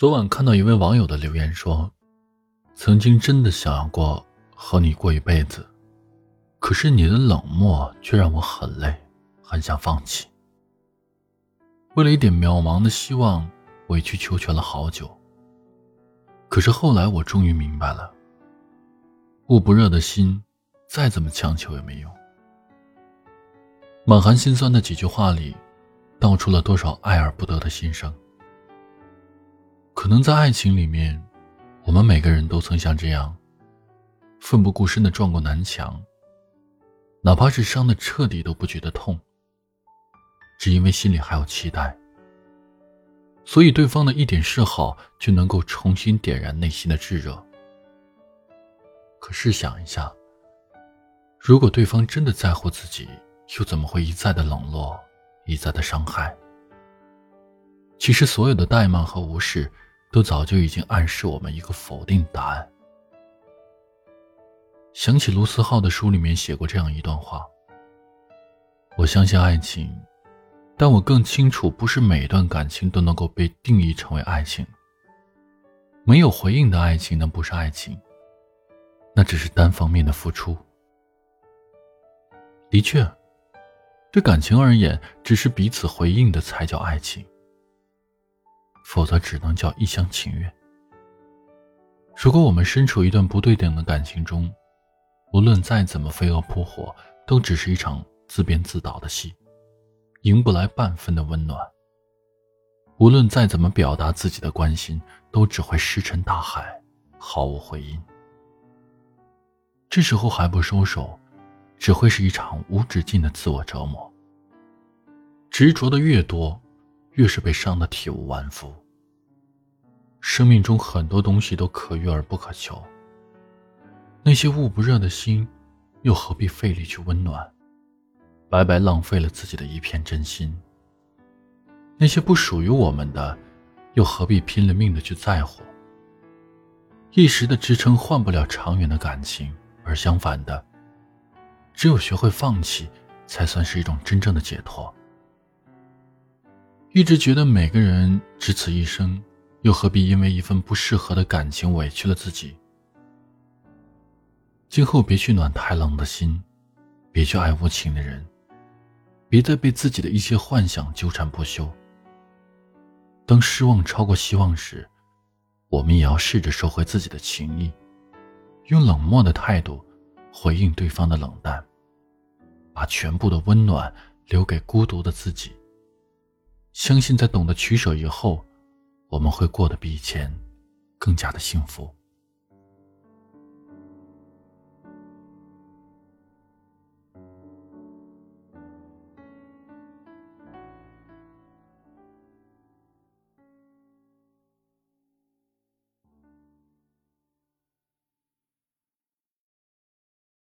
昨晚看到一位网友的留言说：“曾经真的想要过和你过一辈子，可是你的冷漠却让我很累，很想放弃。为了一点渺茫的希望，委曲求全了好久。可是后来我终于明白了，捂不热的心，再怎么强求也没用。满含心酸的几句话里，道出了多少爱而不得的心声。”可能在爱情里面，我们每个人都曾像这样，奋不顾身的撞过南墙。哪怕是伤的彻底都不觉得痛，只因为心里还有期待，所以对方的一点示好就能够重新点燃内心的炙热。可试想一下，如果对方真的在乎自己，又怎么会一再的冷落，一再的伤害？其实，所有的怠慢和无视。都早就已经暗示我们一个否定答案。想起卢思浩的书里面写过这样一段话：“我相信爱情，但我更清楚，不是每段感情都能够被定义成为爱情。没有回应的爱情，那不是爱情，那只是单方面的付出。的确，对感情而言，只是彼此回应的才叫爱情。”否则只能叫一厢情愿。如果我们身处一段不对等的感情中，无论再怎么飞蛾扑火，都只是一场自编自导的戏，赢不来半分的温暖。无论再怎么表达自己的关心，都只会石沉大海，毫无回音。这时候还不收手，只会是一场无止境的自我折磨。执着的越多。越是被伤得体无完肤。生命中很多东西都可遇而不可求，那些捂不热的心，又何必费力去温暖，白白浪费了自己的一片真心。那些不属于我们的，又何必拼了命的去在乎？一时的支撑换不了长远的感情，而相反的，只有学会放弃，才算是一种真正的解脱。一直觉得每个人只此一生，又何必因为一份不适合的感情委屈了自己？今后别去暖太冷的心，别去爱无情的人，别再被自己的一些幻想纠缠不休。当失望超过希望时，我们也要试着收回自己的情谊，用冷漠的态度回应对方的冷淡，把全部的温暖留给孤独的自己。相信在懂得取舍以后，我们会过得比以前更加的幸福。